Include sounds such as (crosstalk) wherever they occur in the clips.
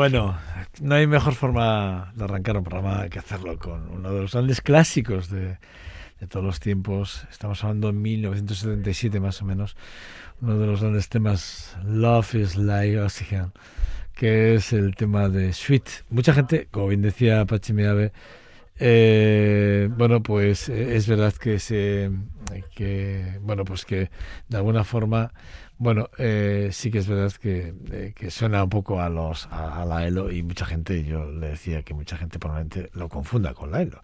Bueno, no hay mejor forma de arrancar un programa que hacerlo con uno de los grandes clásicos de, todos los tiempos. Estamos hablando en 1977 más o menos. Uno de los grandes temas, Love is Like Oxygen, que es el tema de Sweet. Mucha gente, como bien decía Pachi Meave, eh, bueno, pues eh, es verdad que se, que, bueno, pues que de alguna forma bueno, eh, sí que es verdad que, eh, suena un poco a los a, la ELO y mucha gente, yo le decía que mucha gente probablemente lo confunda con la ELO.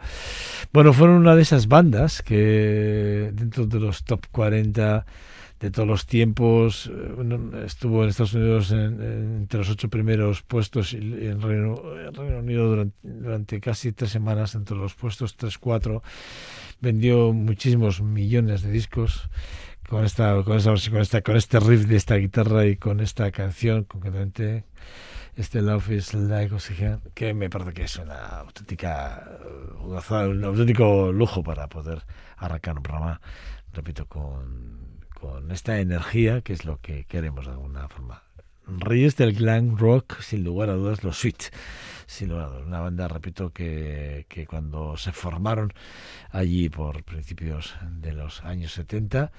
Bueno, fueron una de esas bandas que dentro de los top 40 de todos los tiempos eh, estuvo en Estados Unidos entre los ocho primeros puestos y en Reino, Reino Unido durante, durante, casi tres semanas entre los puestos 3-4 vendió muchísimos millones de discos con esta, con esta, con este riff de esta guitarra y con esta canción concretamente este Love is Like Oxygen, que me parece que es una auténtica un auténtico lujo para poder arrancar un programa, repito, con, con esta energía que es lo que queremos de alguna forma reyes del glam rock, sin lugar a dudas, los Sweet. Sin lugar a dudas, una banda, repito, que, que cuando se formaron allí por principios de los años 70,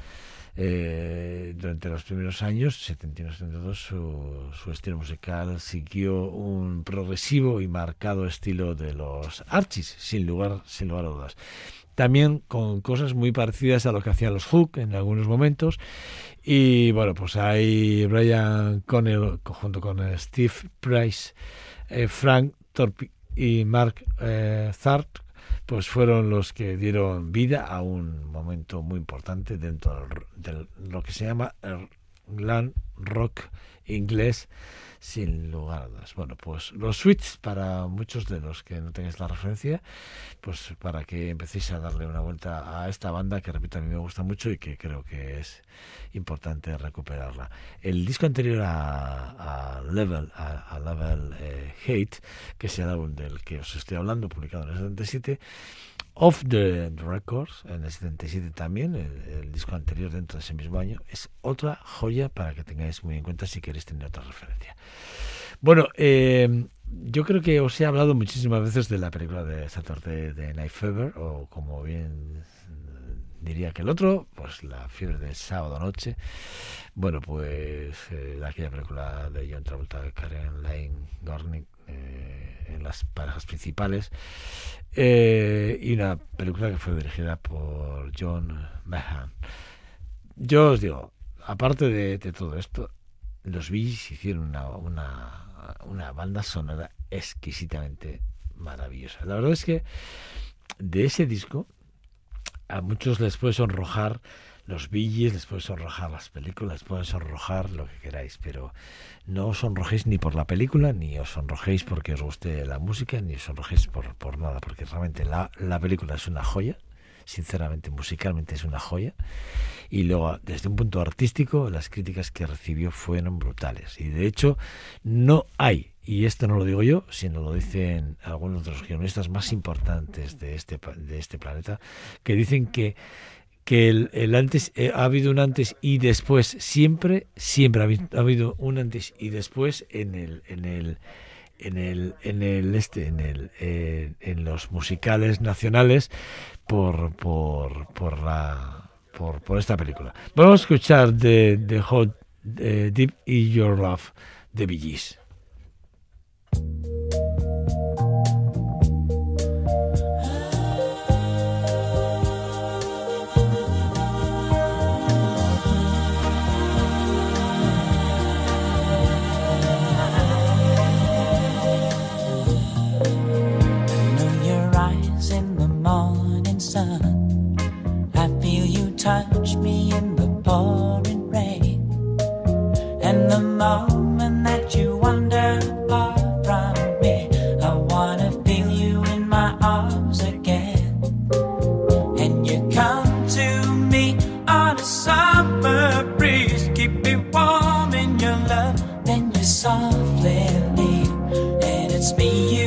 eh, durante los primeros años, 71-72, su, su estilo musical siguió un progresivo y marcado estilo de los Archies, sin lugar, sin lugar a dudas también con cosas muy parecidas a lo que hacían los Hook en algunos momentos. Y bueno, pues hay Brian Connell junto con Steve Price, eh, Frank Y Mark eh, pues fueron los que dieron vida a un momento muy importante dentro de lo que se llama el glam rock inglés sin lugar a dudas. Bueno, pues los suites para muchos de los que no tengáis la referencia, pues para que empecéis a darle una vuelta a esta banda que repito a mí me gusta mucho y que creo que es importante recuperarla. El disco anterior a, Level, a, Level eh, Hate, que es el álbum del que os estoy hablando, publicado en el 77, Off the Records, en el 77 también, el, disco anterior dentro de ese mismo año, es otra joya para que tengáis muy en cuenta si queréis tener otra referencia. Bueno, eh, yo creo que os he hablado muchísimas veces de la película de Saturday de Night Fever, o como bien diría que el otro, pues la fiebre del sábado noche. Bueno, pues eh, aquella película de John Travolta, Karen Lane, Gornick, eh, en las parejas principales. Eh, y una película que fue dirigida por John Mahan. Yo os digo, aparte de, todo esto, los Bees hicieron una, una, una banda sonora exquisitamente maravillosa. La verdad es que de ese disco a muchos les puede sonrojar los billes, les puede sonrojar las películas, les sonrojar lo que queráis, pero no os sonrojéis ni por la película, ni os sonrojéis porque os guste la música, ni os sonrojéis por, por nada, porque realmente la, la película es una joya, sinceramente, musicalmente es una joya. Y luego, desde un punto artístico, las críticas que recibió fueron brutales. Y de hecho, no hay, y esto no lo digo yo, sino lo dicen algunos de los guionistas más importantes de este, de este planeta, que dicen que que el, antes eh, ha habido un antes y después siempre siempre ha habido, un antes y después en el en el en el en el este en el eh, en los musicales nacionales por por por la por, por esta película. Vamos a escuchar de de Hot Deep y Your Love de Bee and it's me you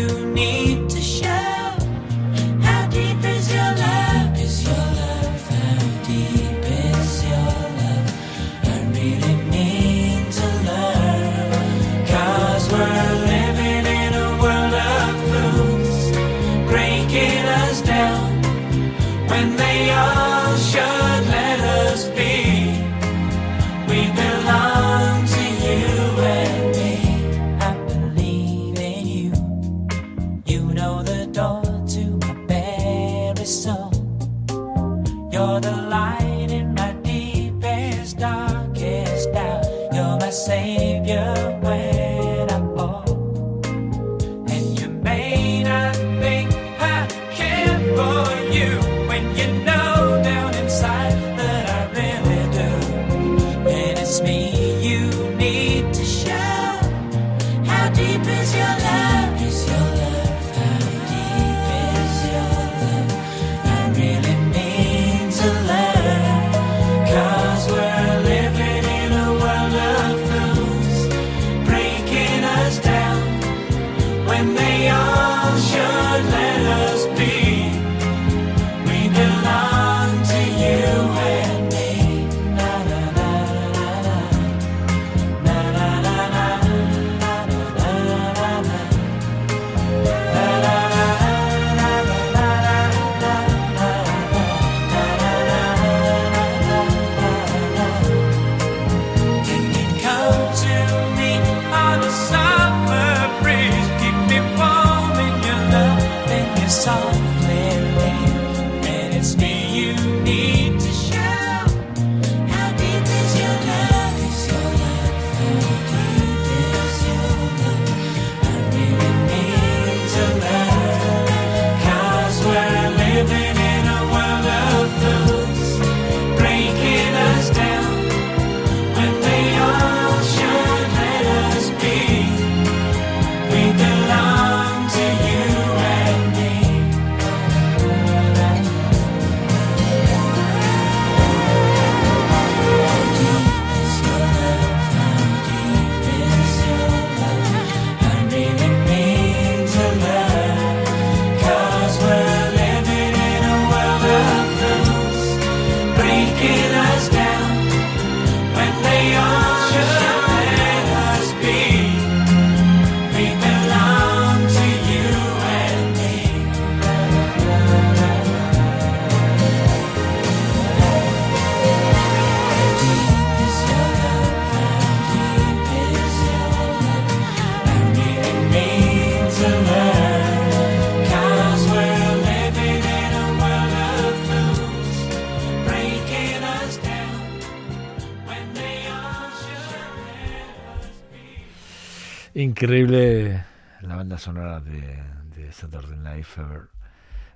Increíble la banda sonora de, de Saturday Night Fever,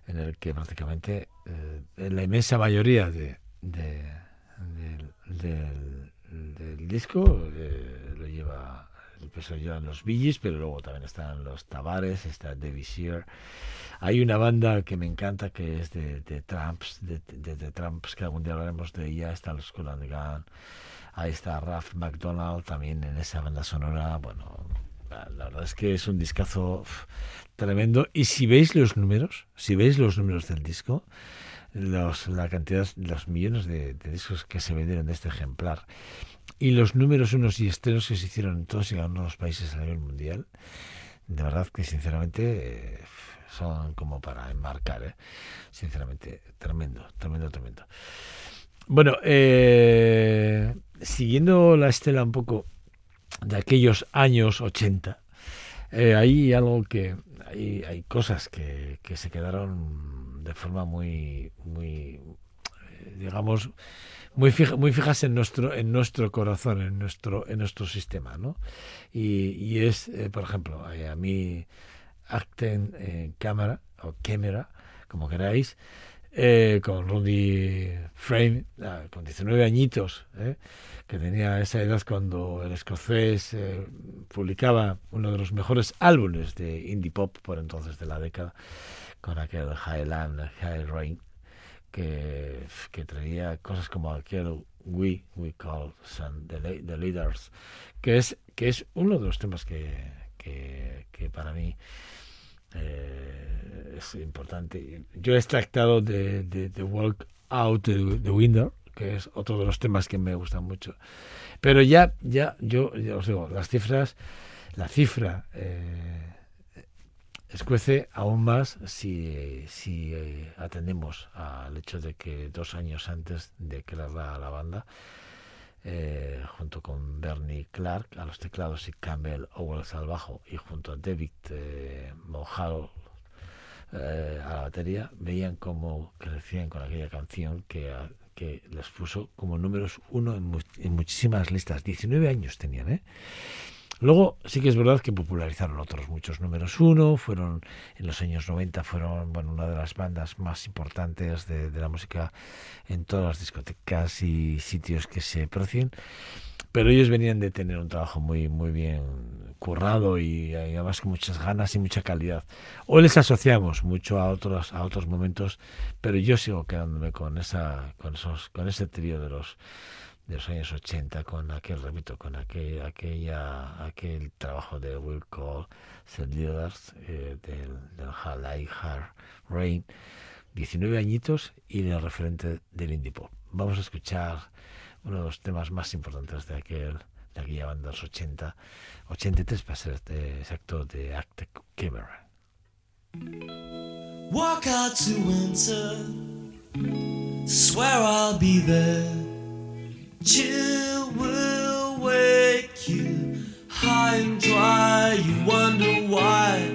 en el que prácticamente eh, la inmensa mayoría de, de del, disco eh, lo lleva el peso los Billys, pero luego también están los Tavares, está David Shear. Hay una banda que me encanta que es de, Tramps, de, de, de, Tramps, que algún día hablaremos de ella, está los Skull Gun. Ahí está Ralph McDonald también en esa banda sonora. Bueno, la verdad es que es un discazo tremendo. Y si veis los números, si veis los números del disco, los, la cantidad, los millones de, discos que se vendieron de este ejemplar y los números unos y estrenos que se hicieron en todos y cada uno de los países a nivel mundial, de verdad que sinceramente son como para enmarcar, ¿eh? sinceramente, tremendo, tremendo, tremendo. Bueno, eh, siguiendo la estela un poco de aquellos años 80, eh, hay algo que, hay, hay cosas que, que, se quedaron de forma muy, muy eh, digamos, muy, muy fijas en nuestro, en nuestro corazón, en nuestro, en nuestro sistema, ¿no? Y, y es, eh, por ejemplo, eh, a mí, Acten eh, Cámara, o Cámara, como queráis, eh, con Rudy Frame, ah, con 19 añitos, eh, que tenía esa edad cuando el escocés eh, publicaba uno de los mejores álbumes de indie pop por entonces de la década, con aquel Highland, High Rain, que, que traía cosas como aquel We, We Call Sun, the, the Leaders, que es, que es uno de los temas que, que, que para mí eh, es importante. Yo he extractado de, de, Walk Out de Window, que es otro de los temas que me gustan mucho. Pero ya, ya, yo os digo, las cifras, la cifra eh, escuece aún más si, si eh, atendemos al hecho de que dos años antes de crear la, la banda, eh, junto con Bernie Clark a los teclados y Campbell Owens al bajo y junto a David eh, Mohal eh, a la batería, veían cómo crecían con aquella canción que, les puso como números uno en, en muchísimas listas. 19 años tenían, ¿eh? Luego sí que es verdad que popularizaron otros muchos números uno, fueron en los años 90 fueron bueno, una de las bandas más importantes de, la música en todas las discotecas y sitios que se precien, pero ellos venían de tener un trabajo muy muy bien currado y, y, además con muchas ganas y mucha calidad. Hoy les asociamos mucho a otros a otros momentos, pero yo sigo quedándome con esa con esos con ese trío de los de los años 80 con aquel, repito, con aquel, aquella, aquel trabajo de Will Cole, St. Leaders, eh, del, del Halai Hard Rain, 19 añitos y el referente del indie pop. Vamos a escuchar uno de los temas más importantes de aquel de aquella banda de los 80, 83 para ser este exacto de Acte Camera. Walk out to winter, swear I'll be there. Chill will wake you high and dry. You wonder why.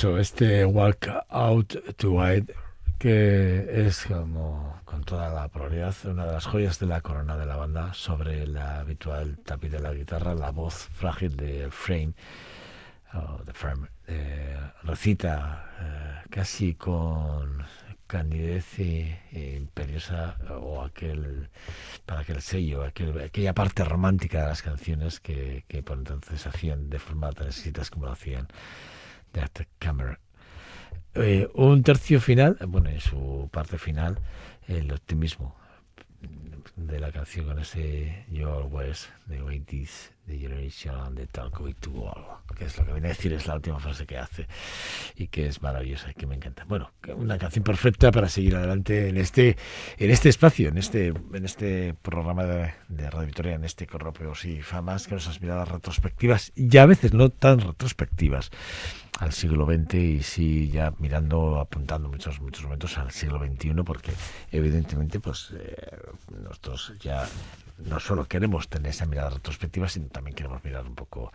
Eso, este Walk Out to White, que es como con toda la probabilidad una de las joyas de la corona de la banda sobre la habitual tapiz de la guitarra, la voz frágil de Frame, o de Frame, recita eh, casi con candidez e, e imperiosa o aquel para aquel sello, aquel, aquella parte romántica de las canciones que, que por entonces hacían de forma tan exquisitas como lo hacían Art Camera. Eh, un tercio final, bueno, en su parte final, el optimismo de la canción con ese You Always, The 80s, The Generation and the Talk to All, que es lo que viene a decir, es la última frase que hace y que es maravillosa y que me encanta. Bueno, una canción perfecta para seguir adelante en este en este espacio, en este en este programa de, Radio Victoria, en este Corropeos y Famas, que nos miradas retrospectivas y a veces no tan retrospectivas al siglo XX y sí ya mirando, apuntando muchos muchos momentos al siglo XXI porque evidentemente pues eh, nosotros ya no solo queremos tener esa mirada retrospectiva, sino también queremos mirar un poco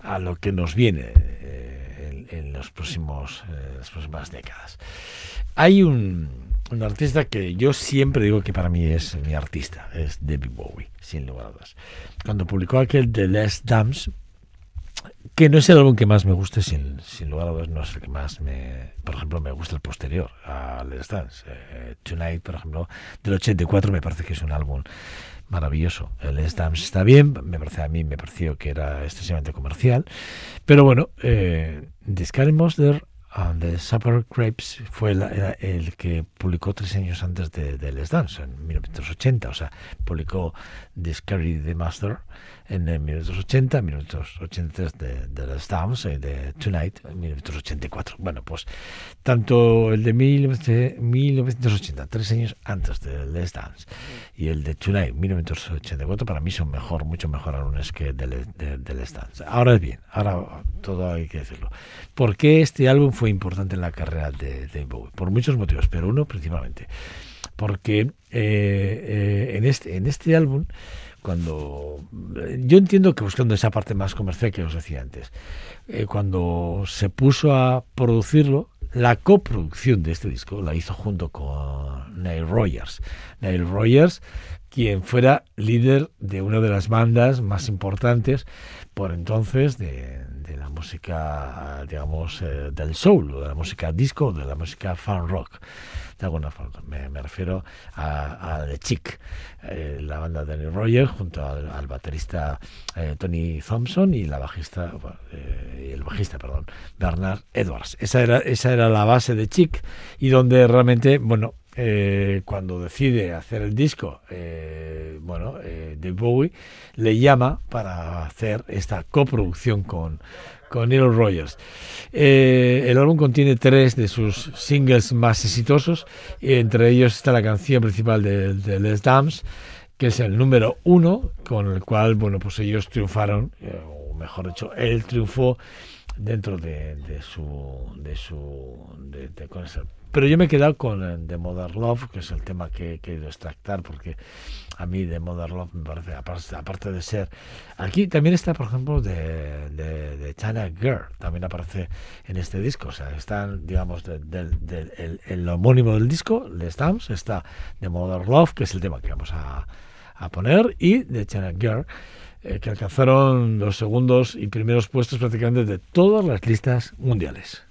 a lo que nos viene eh, en, los próximos eh, las próximas décadas. Hay un, un, artista que yo siempre digo que para mí es mi artista, es David Bowie, sin lugar a dudas. Cuando publicó aquel The Last Dance, que no es el álbum que más me guste, sin, sin lugar a dudas, no es el que más me. Por ejemplo, me gusta el posterior a Let's Dance. Eh, Tonight, por ejemplo, del 84, me parece que es un álbum maravilloso. El Dance está bien, me parece a mí, me pareció que era excesivamente comercial. Pero bueno, eh, The Sky Monster and the Supper Crepes fue el, que publicó tres años antes de, de Let's Dance, en 1980. O sea, publicó The Scary the Master en 1980, 1983 de, de Let's Dance y de Tonight en 1984. Bueno, pues tanto el de 1980, tres años antes de Let's Dance, y el de Tonight, 1984, para mí son mejor, mucho mejor álbumes que de, de, de Let's Dance. Ahora es bien, ahora todo hay que decirlo. ¿Por qué este álbum fue importante en la carrera de Dave Bowie? Por muchos motivos, pero uno principalmente. Porque eh, eh, en, este, en este álbum cuando yo entiendo que buscando esa parte más comercial que os decía antes, eh, cuando se puso a producirlo, la coproducción de este disco la hizo junto con Neil Rogers. Neil Rogers, quien fuera líder de una de las bandas más importantes por entonces de, de la música, digamos, eh, del soul, de la música disco, de la música fan rock de alguna. Me, me refiero a, a, The Chick, eh, la banda de Neil Rogers, junto al, baterista eh, Tony Thompson y la bajista, eh, el bajista, perdón, Bernard Edwards. Esa era, esa era la base de Chick y donde realmente, bueno, eh, cuando decide hacer el disco, bueno, eh, de Bowie le llama para hacer esta coproducción con, con Neil Rogers. Eh, el álbum contiene tres de sus singles más exitosos, y entre ellos está la canción principal de, de Les Dames, que es el número uno, con el cual, bueno, pues ellos triunfaron, eh, o mejor dicho, él triunfó dentro de, de su de su de, de, con ese pero yo me he quedado con The Modern Love, que es el tema que he querido extractar, porque a mí The Modern Love me parece, aparte, aparte de ser... Aquí también está, por ejemplo, de, China Girl, también aparece en este disco, o sea, están, digamos, del de, de, el, homónimo del disco, Les Dams, está The Modern Love, que es el tema que vamos a, a poner, y de China Girl, eh, que alcanzaron los segundos y primeros puestos prácticamente de todas las listas mundiales.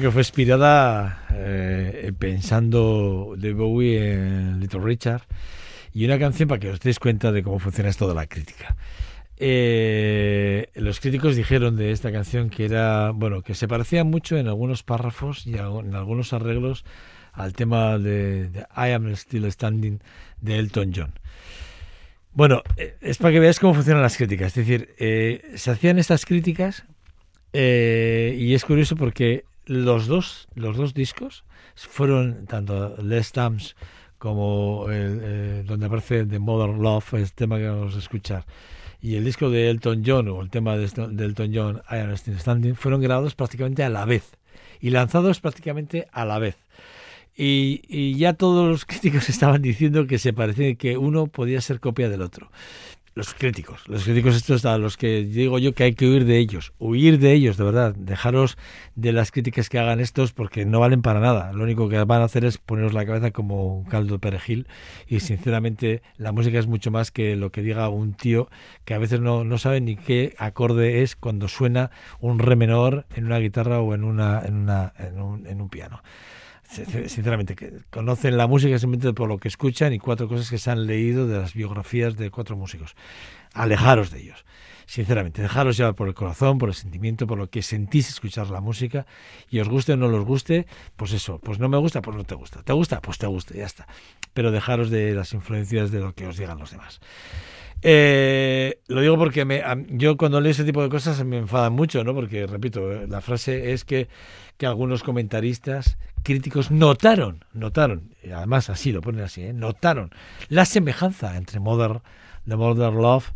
Que fue inspirada eh, pensando de Bowie en Little Richard y una canción para que os deis cuenta de cómo funciona esto de la crítica. Eh, los críticos dijeron de esta canción que era, bueno, que se parecía mucho en algunos párrafos y en algunos arreglos al tema de, I Am Still Standing de Elton John. Bueno, eh, es para que veáis cómo funcionan las críticas. Es decir, se hacían estas críticas y es curioso porque los dos, los dos discos fueron tanto Les Dams como el, eh, donde aparece The Mother Love, el tema que vamos a escuchar, y el disco de Elton John o el tema de, Elton John, I Am Still Standing, fueron grabados prácticamente a la vez y lanzados prácticamente a la vez. Y, y, ya todos los (laughs) críticos estaban diciendo que se parecía que uno podía ser copia del otro. Los críticos, los críticos estos a los que digo yo que hay que huir de ellos, huir de ellos, de verdad, dejaros de las críticas que hagan estos porque no valen para nada. Lo único que van a hacer es poneros la cabeza como un caldo de perejil. Y sinceramente la música es mucho más que lo que diga un tío que a veces no, no sabe ni qué acorde es cuando suena un re menor en una guitarra o en, una, en, una, en, un, en un piano sinceramente, que conocen la música simplemente por lo que escuchan y cuatro cosas que se han leído de las biografías de cuatro músicos. Alejaros de ellos, sinceramente, dejaros llevar por el corazón, por el sentimiento, por lo que sentís escuchar la música y os guste o no os guste, pues eso, pues no me gusta, pues no te gusta. ¿Te gusta? Pues te gusta, ya está. Pero dejaros de las influencias de lo que os digan los demás. Eh, lo digo porque me, yo cuando leo ese tipo de cosas me enfadan mucho, ¿no? Porque, repito, la frase es que, que algunos comentaristas críticos notaron, notaron, además así lo ponen así, ¿eh? notaron la semejanza entre Mother, The Mother Love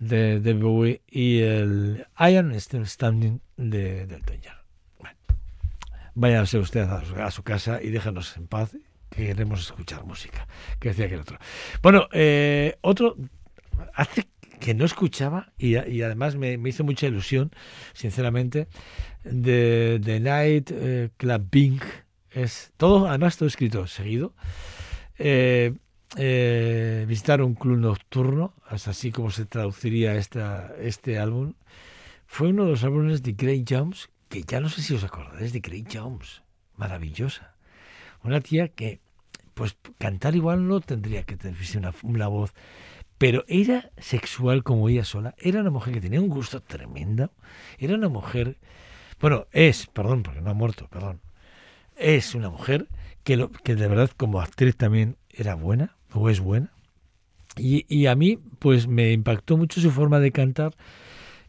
de, de Bowie y el Iron Still Standing de, de Elton John. Bueno, váyanse ustedes a su, casa y déjenos en paz, que queremos escuchar música, que decía que el otro. Bueno, eh, otro hace que no escuchaba y, y además me, me, hizo mucha ilusión, sinceramente, de The Night eh, Club Bing. Es todo, además todo escrito seguido. Eh, eh, visitar un club nocturno, es así como se traduciría esta, este álbum. Fue uno de los álbumes de Grey Jones, que ya no sé si os acordáis de Grey Jones, maravillosa. Una tía que, pues, cantar igual no tendría que tener una, una voz pero era sexual como ella sola, era una mujer que tenía un gusto tremendo, era una mujer, bueno, es, perdón, porque no ha muerto, perdón, es una mujer que, lo, que de verdad como actriz también era buena, o es buena, y, y a mí pues me impactó mucho su forma de cantar,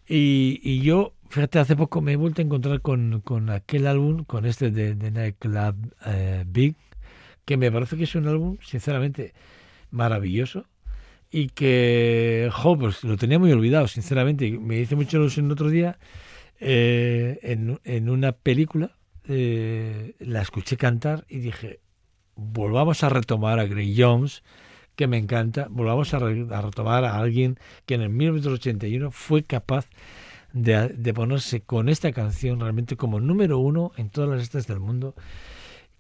y, y yo, fíjate, hace poco me he vuelto a encontrar con, con aquel álbum, con este de, de Nightclub eh, Big, que me parece que es un álbum, sinceramente, maravilloso, y que, jo, pues lo tenía muy olvidado, sinceramente. Me hice mucho ilusión el otro día eh, en, en, una película, eh, la escuché cantar y dije, volvamos a retomar a Grey Jones, que me encanta, volvamos a, a retomar a alguien que en el 1981 fue capaz de, de, ponerse con esta canción realmente como número uno en todas las listas del mundo,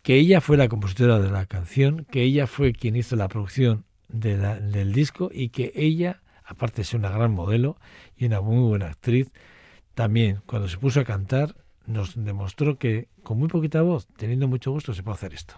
que ella fue la compositora de la canción, que ella fue quien hizo la producción de la, del disco y que ella, aparte de ser una gran modelo y una muy buena actriz, también cuando se puso a cantar nos demostró que con muy poquita voz, teniendo mucho gusto, se puede hacer esto.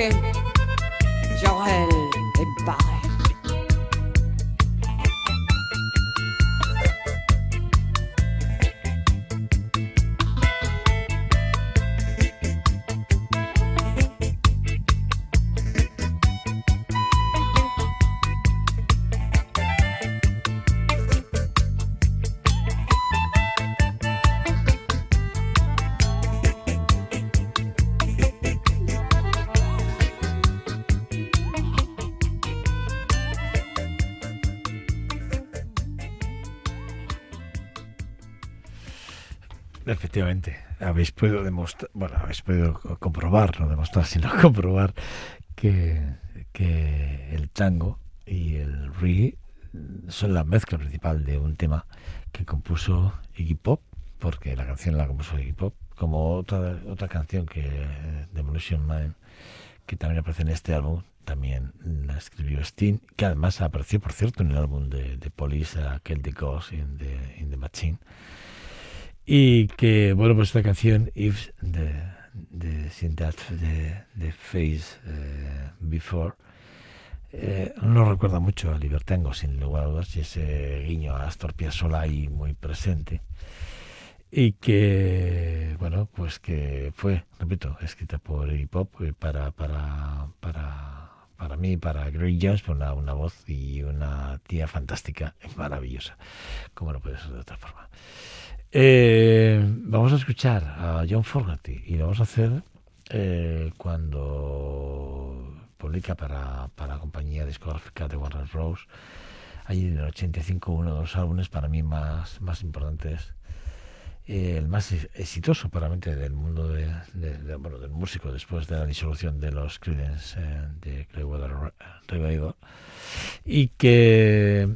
Est Efectivamente, habéis podido demostrar, bueno, habéis podido co- comprobar, no demostrar, sino (laughs) comprobar que, que el tango y el reggae son la mezcla principal de un tema que compuso Iggy Pop, porque la canción la compuso Iggy Pop, como otra otra canción que eh, Demolition Man, que también aparece en este álbum, también la escribió Sting, que además apareció, por cierto, en el álbum de, de Police, aquel de Ghost in the, in the Machine. Y que, bueno, pues esta canción, If Seen That de, de Face eh, Before, eh, nos recuerda mucho a Libertango, sin lugar a dudas, y ese guiño a Astor Piazzolla ahí muy presente. y que, bueno, pues que fue, repito, escrita por Iggy Pop eh, para, para, para, para mí, para Greg Jones, por una, una voz y una tía fantástica, maravillosa, como no puede ser de otra forma. Eh, vamos a escuchar a John Fogerty y lo vamos a hacer eh, cuando publica para, para la compañía discográfica de Warner Bros. Allí en el 85 uno de los álbumes para mí más, más importantes eh, el más ex- exitoso para mí del mundo de, bueno, del músico después de la disolución de los Creedence eh, de Clearwater Re- Revival y que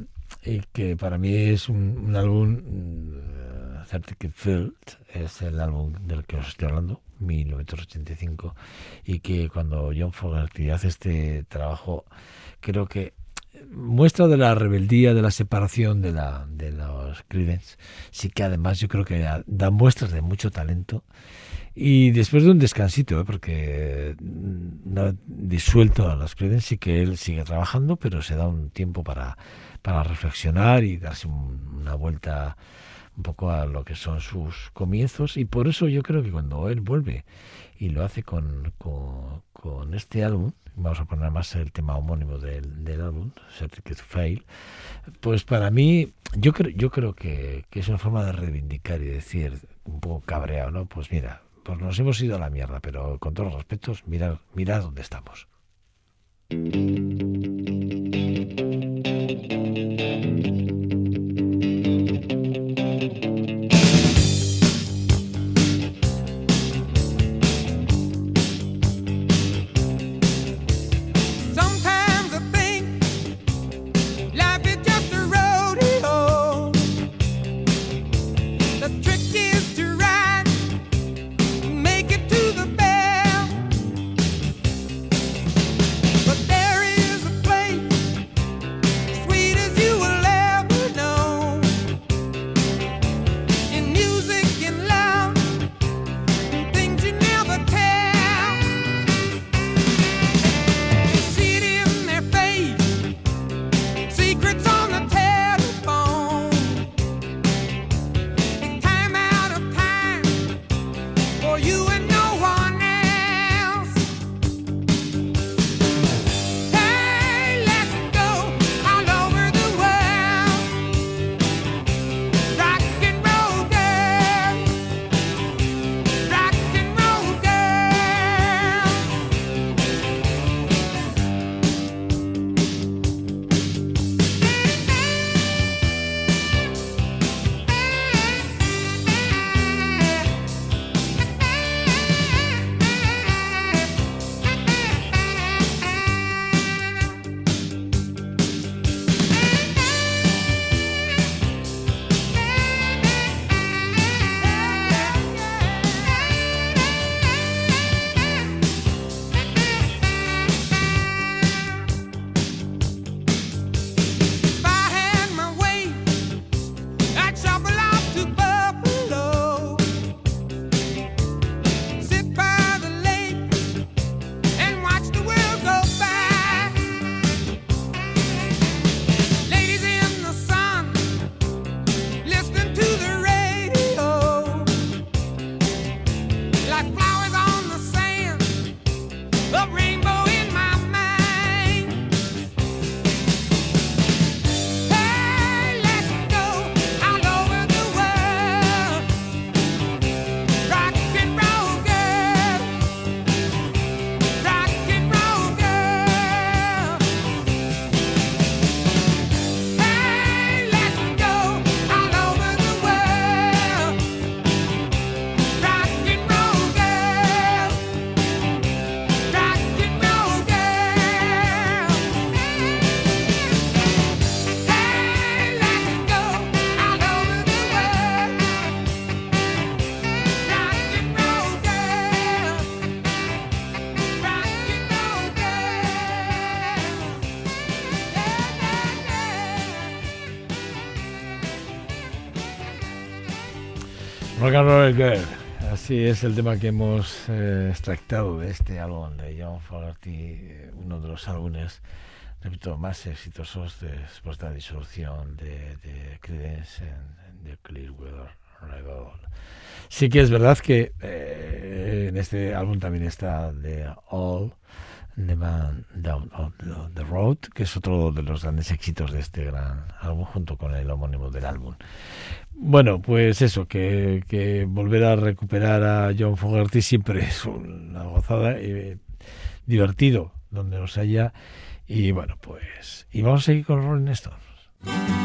y que para mí es un, un álbum mm, Certificate Field es el álbum del que os estoy hablando 1985 y que cuando John Fogerty hace este trabajo creo que muestra de la rebeldía, de la separación de, la, de los Creedence. Sí que además yo creo que da- muestras de mucho talento. Y después de un descansito, ¿eh? porque no disuelto a los Creedence, sí que él sigue trabajando, pero se da un tiempo para, para reflexionar y darse un- una vuelta un poco a lo que son sus comienzos. Y por eso yo creo que cuando él vuelve y lo hace con, con, con este álbum, vamos a poner más el tema homónimo del, del álbum, Certificate Fail, pues para mí, yo creo, yo creo que, que es una forma de reivindicar y decir, un poco cabreado, ¿no? Pues mira, pues nos hemos ido a la mierda, pero con todos los respetos, mirad, mirad dónde estamos. Girl. Así es el tema que hemos eh, extractado de este álbum de John Fogerty, eh, uno de los álbumes, repito, más exitosos después de la disolución de, de Credence en The Clearwater Revival. Sí que es verdad que eh, en este álbum también está The All. Never Down the Road, que es otro de los grandes éxitos de este gran álbum, junto con el homónimo del álbum. Bueno, pues eso, que, que volver a recuperar a John Fogerty siempre es una gozada, eh, divertido, donde nos haya. Y bueno, pues. Y vamos a seguir con Rolling Stones.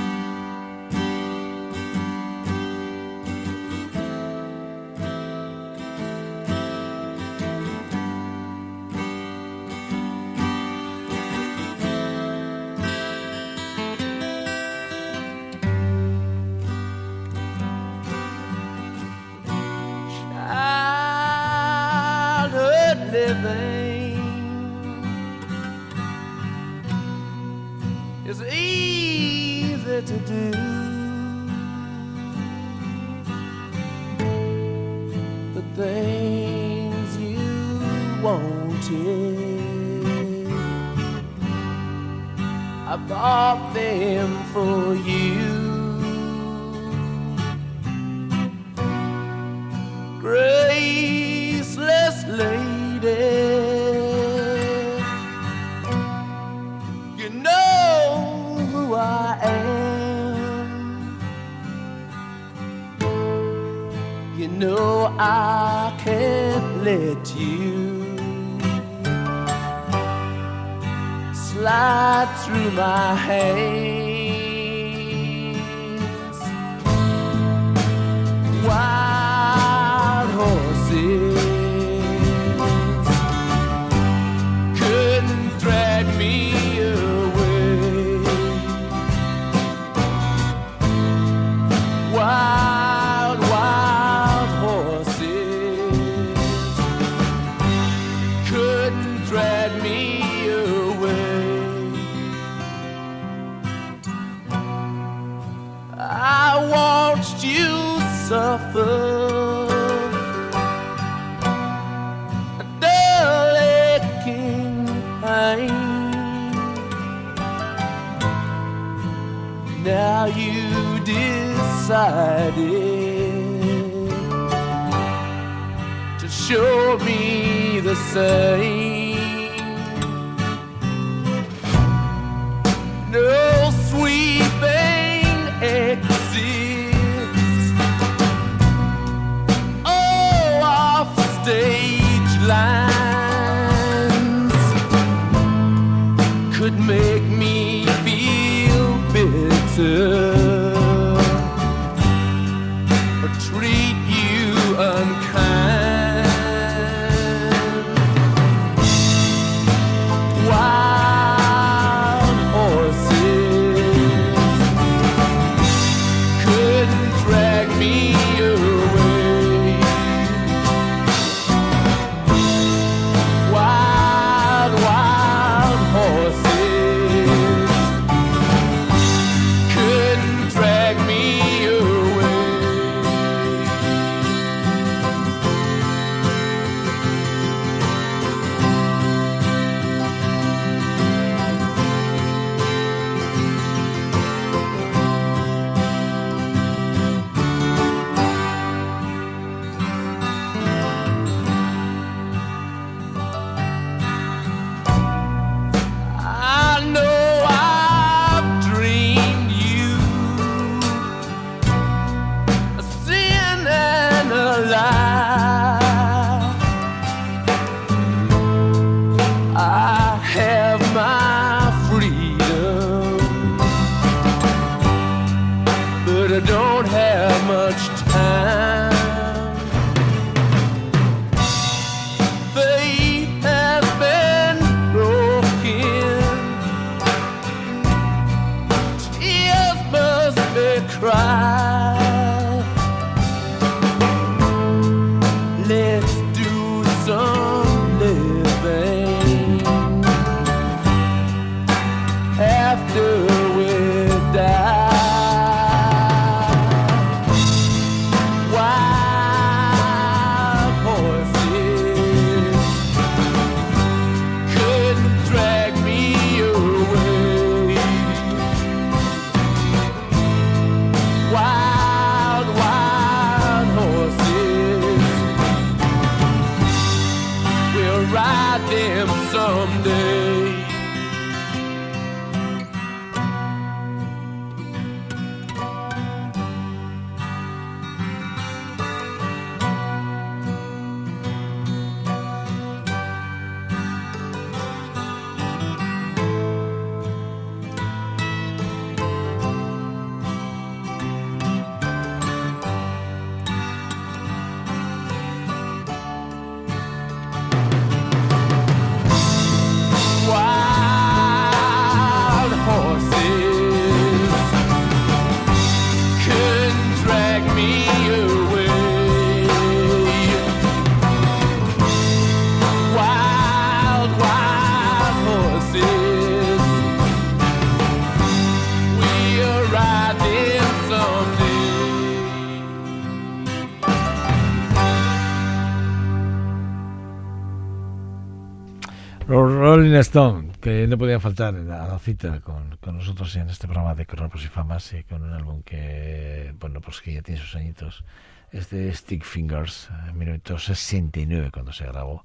No podían faltar a la cita con, nosotros en este programa de Cronopos y Famas, y con un álbum que, bueno, pues que ya tiene sus añitos. Es de Stick Fingers, en 1969 cuando se grabó,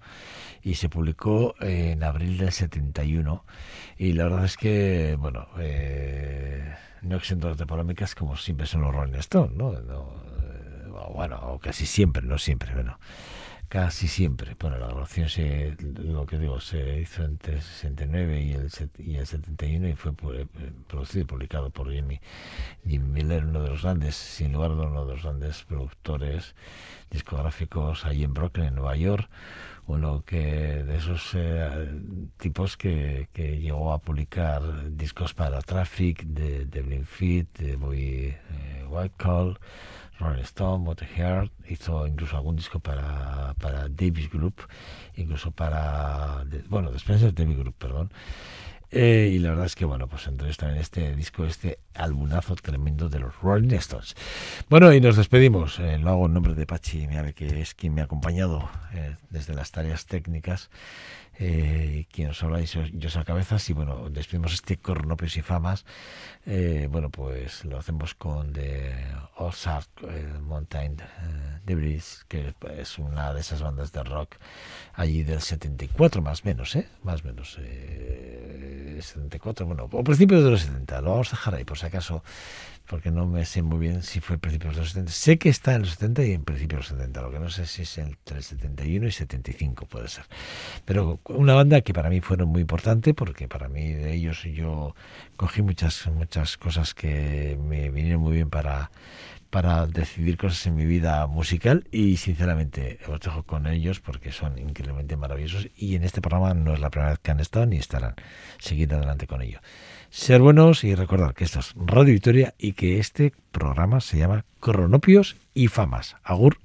y se publicó en abril del 71. Y la verdad es que, bueno, eh, no exentos de polémicas como siempre son los Rolling Stone, ¿no? No, eh, bueno, o casi siempre, no siempre, bueno casi siempre. Bueno, la grabación se, lo que digo, se hizo entre el 69 y el, y el 71 y fue eh, producido y publicado por Jimmy, Jimmy Miller, uno de los grandes, sin lugar a uno de los grandes productores discográficos allí en Brooklyn, en Nueva York. Uno que de esos eh, tipos que, que llegó a publicar discos para Traffic, de, de de Bobby eh, White Call, Rolling Stone, Motorhead, hizo incluso algún disco para, para Davis Group, incluso para, bueno, de Spencer Davis Group, perdón. Eh, y la verdad es que, bueno, pues ellos también este disco, este albumazo tremendo de los Rolling Stones. Bueno, y nos despedimos. Eh, lo hago en nombre de Pachi que es quien me ha acompañado eh, desde las tareas técnicas. Eh, quien os habla es José Cabezas y bueno, despedimos este Cornopios y Famas. Eh, bueno, pues lo hacemos con The Ozark eh, Mountain eh, Debris, que es una de esas bandas de rock allí del 74 más menos, ¿eh? Más menos. Eh, 74, bueno, o principios de los 70, lo vamos a dejar ahí por si acaso, porque no me sé muy bien si fue principios de los 70. Sé que está en los 70 y en principios de los 70, lo que no sé si es entre el 71 y 75 puede ser. Pero una banda que para mí fueron muy importante, porque para mí de ellos yo cogí muchas, muchas cosas que me vinieron muy bien para para decidir cosas en mi vida musical y sinceramente os dejo con ellos porque son increíblemente maravillosos y en este programa no es la primera vez que han estado ni estarán. Seguid adelante con ello. Ser buenos y recordar que esto es Radio Victoria y que este programa se llama Cronopios y Famas. Agur.